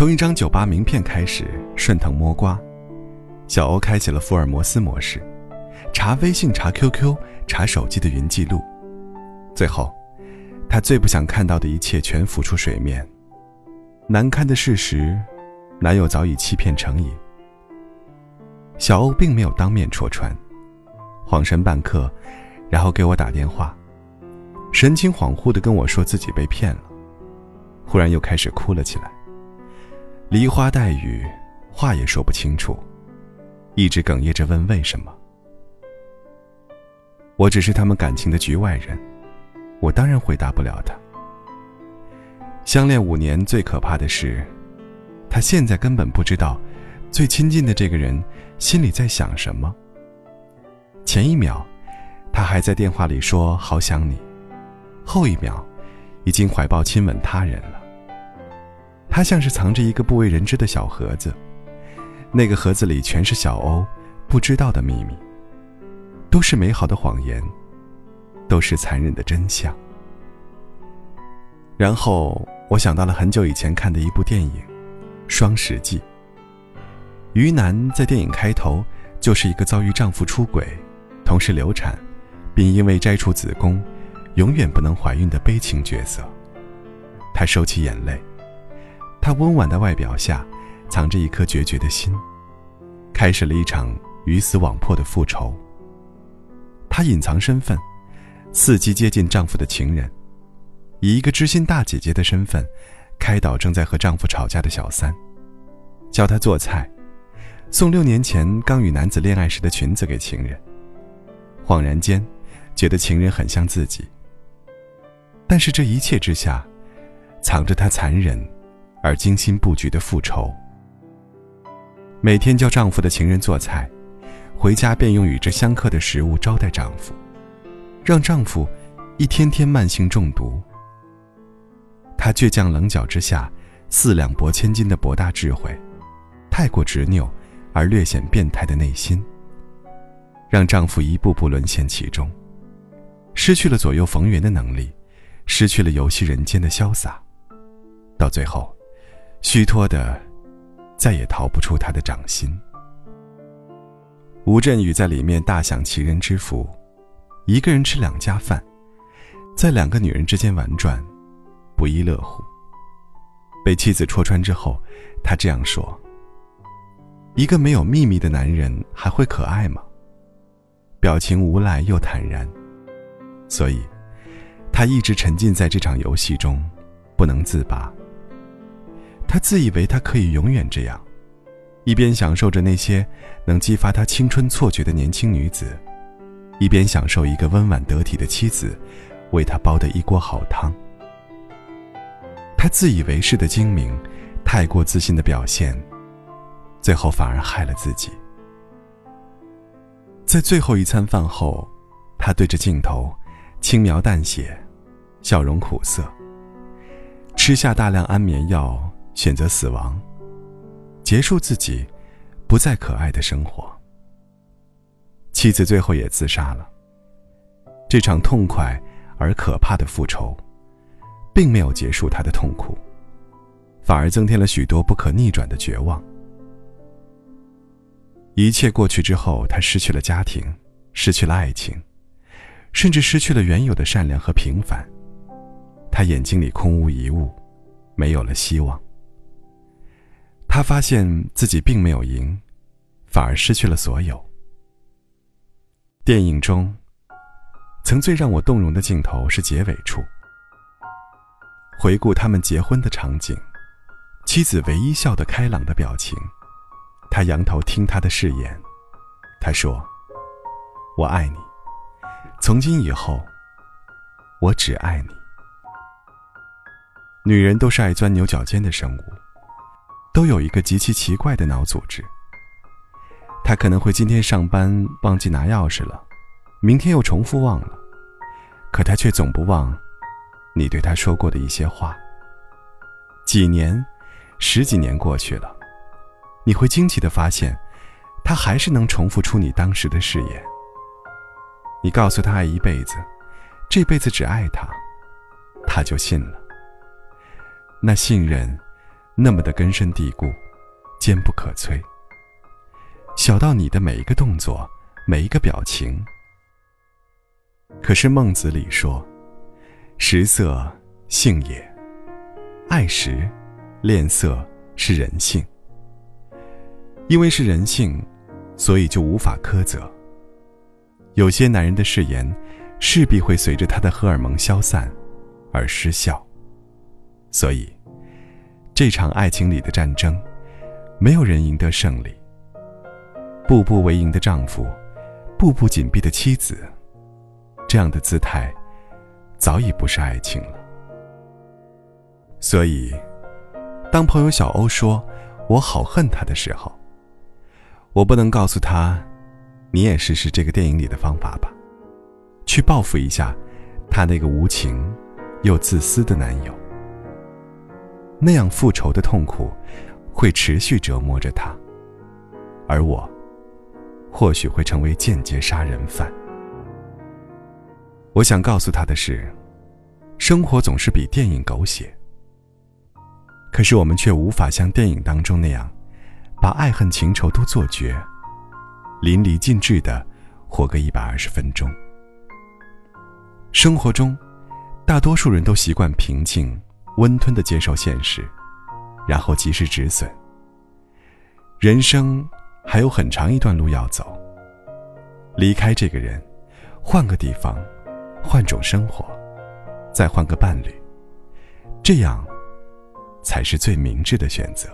从一张酒吧名片开始，顺藤摸瓜，小欧开启了福尔摩斯模式，查微信、查 QQ、查手机的云记录，最后，他最不想看到的一切全浮出水面。难堪的事实，男友早已欺骗成瘾。小欧并没有当面戳穿，恍神半刻，然后给我打电话，神情恍惚地跟我说自己被骗了，忽然又开始哭了起来。梨花带雨，话也说不清楚，一直哽咽着问为什么。我只是他们感情的局外人，我当然回答不了他。相恋五年，最可怕的是，他现在根本不知道，最亲近的这个人心里在想什么。前一秒，他还在电话里说好想你，后一秒，已经怀抱亲吻他人了。他像是藏着一个不为人知的小盒子，那个盒子里全是小欧不知道的秘密，都是美好的谎言，都是残忍的真相。然后我想到了很久以前看的一部电影《双十记》。于南在电影开头就是一个遭遇丈夫出轨，同时流产，并因为摘除子宫，永远不能怀孕的悲情角色。她收起眼泪。他温婉的外表下，藏着一颗决绝的心，开始了一场鱼死网破的复仇。她隐藏身份，伺机接近丈夫的情人，以一个知心大姐姐的身份，开导正在和丈夫吵架的小三，教他做菜，送六年前刚与男子恋爱时的裙子给情人。恍然间，觉得情人很像自己。但是这一切之下，藏着她残忍。而精心布局的复仇。每天教丈夫的情人做菜，回家便用与之相克的食物招待丈夫，让丈夫一天天慢性中毒。她倔强棱角之下，四两拨千斤的博大智慧，太过执拗而略显变态的内心，让丈夫一步步沦陷其中，失去了左右逢源的能力，失去了游戏人间的潇洒，到最后。虚脱的，再也逃不出他的掌心。吴镇宇在里面大享其人之福，一个人吃两家饭，在两个女人之间玩转，不亦乐乎。被妻子戳穿之后，他这样说：“一个没有秘密的男人还会可爱吗？”表情无赖又坦然，所以，他一直沉浸在这场游戏中，不能自拔。他自以为他可以永远这样，一边享受着那些能激发他青春错觉的年轻女子，一边享受一个温婉得体的妻子为他煲的一锅好汤。他自以为是的精明，太过自信的表现，最后反而害了自己。在最后一餐饭后，他对着镜头轻描淡写，笑容苦涩，吃下大量安眠药。选择死亡，结束自己不再可爱的生活。妻子最后也自杀了。这场痛快而可怕的复仇，并没有结束他的痛苦，反而增添了许多不可逆转的绝望。一切过去之后，他失去了家庭，失去了爱情，甚至失去了原有的善良和平凡。他眼睛里空无一物，没有了希望。他发现自己并没有赢，反而失去了所有。电影中，曾最让我动容的镜头是结尾处，回顾他们结婚的场景，妻子唯一笑得开朗的表情，他仰头听他的誓言，他说：“我爱你，从今以后，我只爱你。”女人都是爱钻牛角尖的生物。都有一个极其奇怪的脑组织。他可能会今天上班忘记拿钥匙了，明天又重复忘了，可他却总不忘你对他说过的一些话。几年、十几年过去了，你会惊奇的发现，他还是能重复出你当时的誓言。你告诉他爱一辈子，这辈子只爱他，他就信了。那信任，那么的根深蒂固，坚不可摧。小到你的每一个动作，每一个表情。可是孟子里说：“食色，性也。爱食，恋色是人性。因为是人性，所以就无法苛责。有些男人的誓言，势必会随着他的荷尔蒙消散而失效。所以，这场爱情里的战争，没有人赢得胜利。”步步为营的丈夫，步步紧逼的妻子，这样的姿态，早已不是爱情了。所以，当朋友小欧说“我好恨他”的时候，我不能告诉他：“你也试试这个电影里的方法吧，去报复一下他那个无情又自私的男友。”那样复仇的痛苦，会持续折磨着他，而我。或许会成为间接杀人犯。我想告诉他的是，生活总是比电影狗血。可是我们却无法像电影当中那样，把爱恨情仇都做绝，淋漓尽致的活个一百二十分钟。生活中，大多数人都习惯平静、温吞的接受现实，然后及时止损。人生。还有很长一段路要走。离开这个人，换个地方，换种生活，再换个伴侣，这样才是最明智的选择。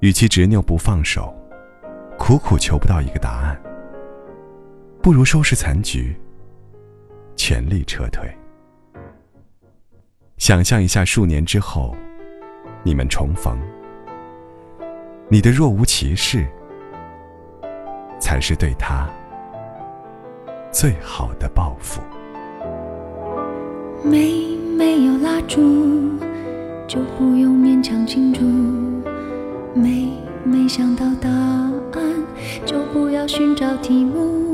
与其执拗不放手，苦苦求不到一个答案，不如收拾残局，全力撤退。想象一下，数年之后，你们重逢。你的若无其事，才是对他最好的报复。没没有蜡烛，就不用勉强庆祝；没没想到答案，就不要寻找题目。